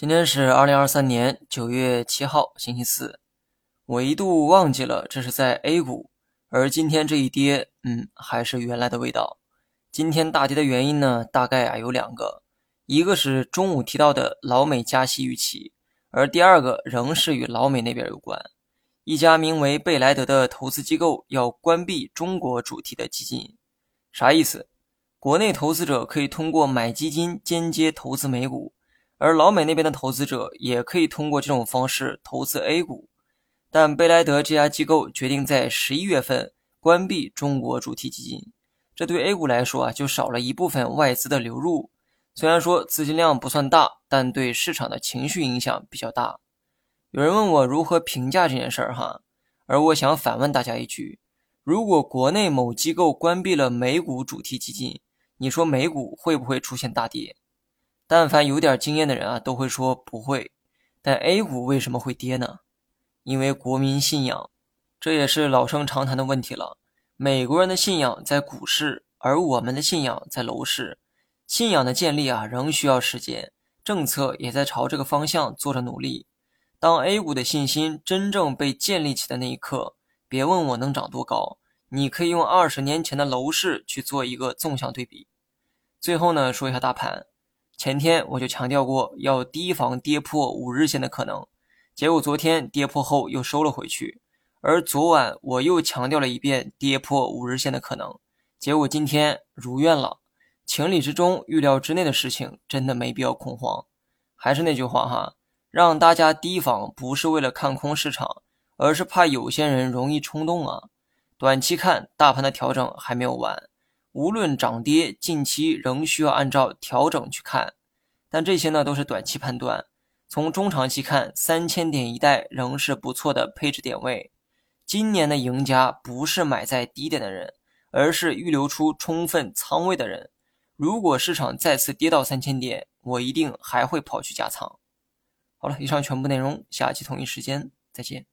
今天是二零二三年九月七号，星期四。我一度忘记了这是在 A 股，而今天这一跌，嗯，还是原来的味道。今天大跌的原因呢，大概啊有两个，一个是中午提到的老美加息预期，而第二个仍是与老美那边有关。一家名为贝莱德的投资机构要关闭中国主题的基金，啥意思？国内投资者可以通过买基金间接投资美股。而老美那边的投资者也可以通过这种方式投资 A 股，但贝莱德这家机构决定在十一月份关闭中国主题基金，这对 A 股来说啊就少了一部分外资的流入。虽然说资金量不算大，但对市场的情绪影响比较大。有人问我如何评价这件事儿哈，而我想反问大家一句：如果国内某机构关闭了美股主题基金，你说美股会不会出现大跌？但凡有点经验的人啊，都会说不会。但 A 股为什么会跌呢？因为国民信仰，这也是老生常谈的问题了。美国人的信仰在股市，而我们的信仰在楼市。信仰的建立啊，仍需要时间，政策也在朝这个方向做着努力。当 A 股的信心真正被建立起的那一刻，别问我能涨多高，你可以用二十年前的楼市去做一个纵向对比。最后呢，说一下大盘。前天我就强调过要提防跌破五日线的可能，结果昨天跌破后又收了回去，而昨晚我又强调了一遍跌破五日线的可能，结果今天如愿了。情理之中、预料之内的事情，真的没必要恐慌。还是那句话哈，让大家提防不是为了看空市场，而是怕有些人容易冲动啊。短期看，大盘的调整还没有完。无论涨跌，近期仍需要按照调整去看，但这些呢都是短期判断。从中长期看，三千点一带仍是不错的配置点位。今年的赢家不是买在低点的人，而是预留出充分仓位的人。如果市场再次跌到三千点，我一定还会跑去加仓。好了，以上全部内容，下期同一时间再见。